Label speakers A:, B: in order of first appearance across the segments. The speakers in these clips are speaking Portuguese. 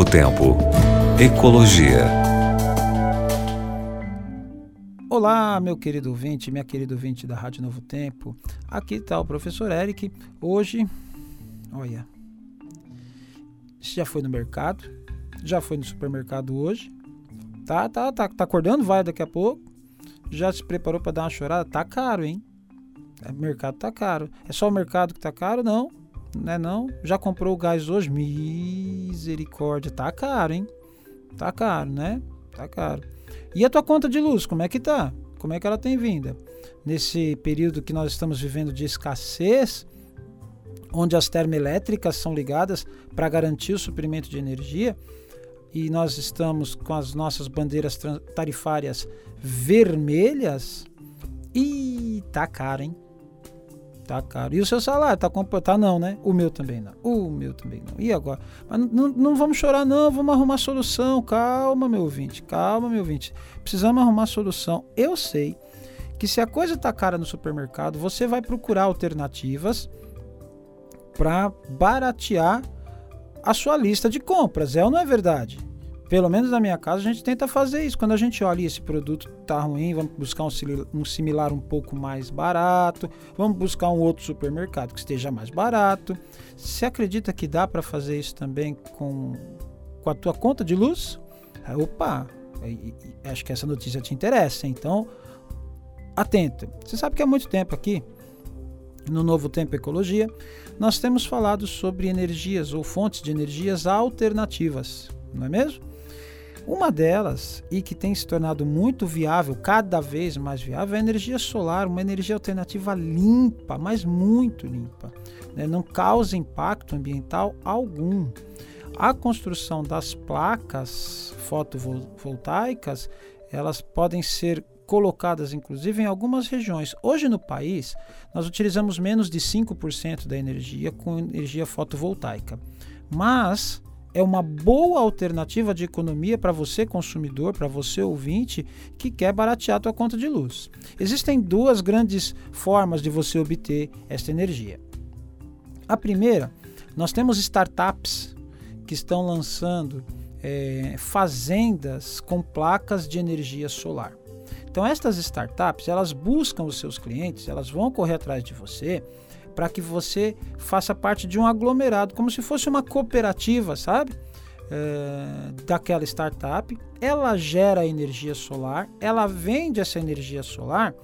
A: Novo Tempo. Ecologia.
B: Olá, meu querido ouvinte, minha querida ouvinte da Rádio Novo Tempo. Aqui está o professor Eric. Hoje, olha, já foi no mercado, já foi no supermercado hoje. Tá, tá, tá, tá acordando, vai daqui a pouco. Já se preparou para dar uma chorada? Tá caro, hein? O é, mercado tá caro. É só o mercado que tá caro? Não. Não é não? Já comprou o gás hoje? Misericórdia, tá caro, hein? Tá caro, né? Tá caro. E a tua conta de luz, como é que tá? Como é que ela tem vinda? Nesse período que nós estamos vivendo de escassez, onde as termoelétricas são ligadas para garantir o suprimento de energia, e nós estamos com as nossas bandeiras tarifárias vermelhas, e tá caro, hein? Tá caro. E o seu salário tá tá não, né? O meu também não. O meu também não. E agora? Mas não, não vamos chorar não, vamos arrumar solução. Calma, meu ouvinte. Calma, meu ouvinte. Precisamos arrumar solução. Eu sei que se a coisa tá cara no supermercado, você vai procurar alternativas para baratear a sua lista de compras. É ou não é verdade? Pelo menos na minha casa a gente tenta fazer isso. Quando a gente olha esse produto tá ruim, vamos buscar um, similar um pouco mais barato, vamos buscar um outro supermercado que esteja mais barato. Você acredita que dá para fazer isso também com, com a tua conta de luz? Opa, acho que essa notícia te interessa. Então, atenta. Você sabe que há muito tempo aqui, no Novo Tempo Ecologia, nós temos falado sobre energias ou fontes de energias alternativas, não é mesmo? Uma delas, e que tem se tornado muito viável, cada vez mais viável, é a energia solar, uma energia alternativa limpa, mas muito limpa. Né? Não causa impacto ambiental algum. A construção das placas fotovoltaicas, elas podem ser colocadas inclusive em algumas regiões. Hoje no país, nós utilizamos menos de 5% da energia com energia fotovoltaica. Mas é uma boa alternativa de economia para você consumidor, para você ouvinte que quer baratear a conta de luz. Existem duas grandes formas de você obter esta energia. A primeira, nós temos startups que estão lançando é, fazendas com placas de energia solar. Então estas startups elas buscam os seus clientes, elas vão correr atrás de você para que você faça parte de um aglomerado, como se fosse uma cooperativa, sabe? É, daquela startup. Ela gera energia solar, ela vende essa energia solar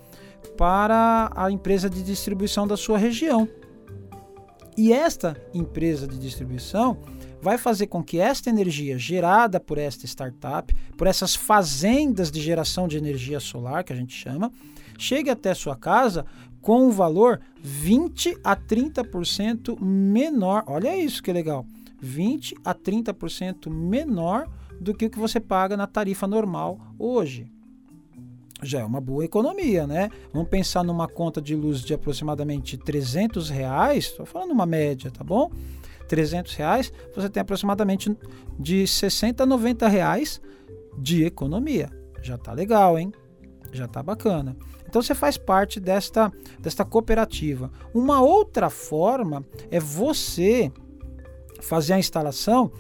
B: para a empresa de distribuição da sua região. E esta empresa de distribuição vai fazer com que esta energia gerada por esta startup, por essas fazendas de geração de energia solar, que a gente chama, chegue até sua casa com um valor 20 a 30% menor. Olha isso que legal. 20 a 30% menor do que o que você paga na tarifa normal hoje. Já é uma boa economia, né? Vamos pensar numa conta de luz de aproximadamente 300 reais, estou falando uma média, tá bom? 300 reais, você tem aproximadamente de 60 a 90 reais de economia. Já tá legal, hein? Já tá bacana. Então você faz parte desta, desta cooperativa. Uma outra forma é você fazer a instalação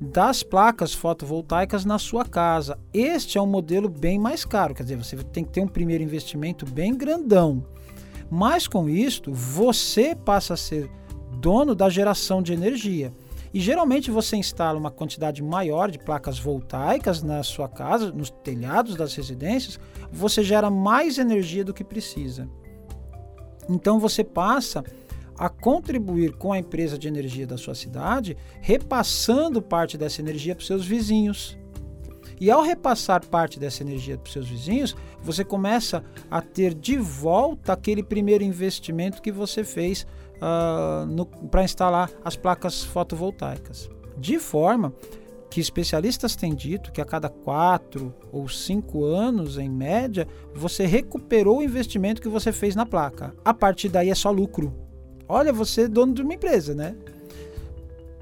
B: das placas fotovoltaicas na sua casa. Este é um modelo bem mais caro, quer dizer, você tem que ter um primeiro investimento bem grandão. Mas com isto, você passa a ser dono da geração de energia. E geralmente você instala uma quantidade maior de placas voltaicas na sua casa, nos telhados das residências, você gera mais energia do que precisa. Então você passa a contribuir com a empresa de energia da sua cidade, repassando parte dessa energia para os seus vizinhos. E ao repassar parte dessa energia para os seus vizinhos, você começa a ter de volta aquele primeiro investimento que você fez uh, para instalar as placas fotovoltaicas. De forma que especialistas têm dito que a cada quatro ou cinco anos, em média, você recuperou o investimento que você fez na placa. A partir daí é só lucro. Olha, você é dono de uma empresa, né?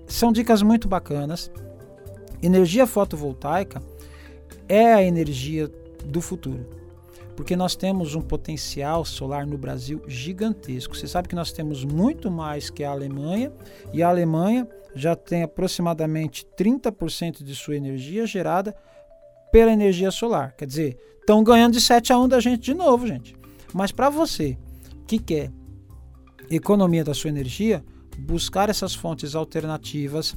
B: São dicas muito bacanas. Energia fotovoltaica é a energia do futuro porque nós temos um potencial solar no Brasil gigantesco. Você sabe que nós temos muito mais que a Alemanha, e a Alemanha já tem aproximadamente 30% de sua energia gerada pela energia solar. Quer dizer, estão ganhando de 7 a 1 da gente de novo, gente. Mas para você que quer economia da sua energia, buscar essas fontes alternativas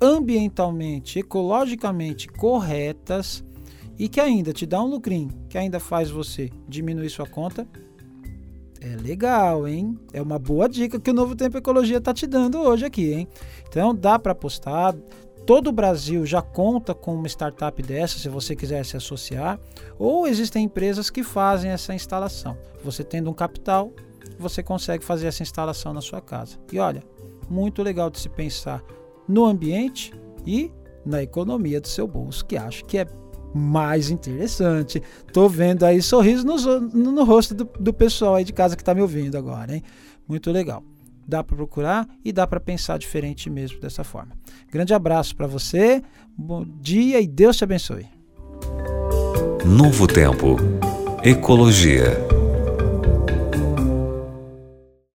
B: ambientalmente, ecologicamente corretas e que ainda te dá um lucrinho, que ainda faz você diminuir sua conta, é legal, hein? É uma boa dica que o Novo Tempo Ecologia está te dando hoje aqui, hein? Então dá para apostar. Todo o Brasil já conta com uma startup dessa, se você quiser se associar, ou existem empresas que fazem essa instalação. Você tendo um capital, você consegue fazer essa instalação na sua casa. E olha, muito legal de se pensar no ambiente e na economia do seu bolso, que acho que é mais interessante. Tô vendo aí sorriso no, no, no rosto do, do, pessoal aí de casa que está me ouvindo agora, hein? Muito legal. Dá para procurar e dá para pensar diferente mesmo dessa forma. Grande abraço para você, bom dia e Deus te abençoe.
A: Novo Tempo. Ecologia.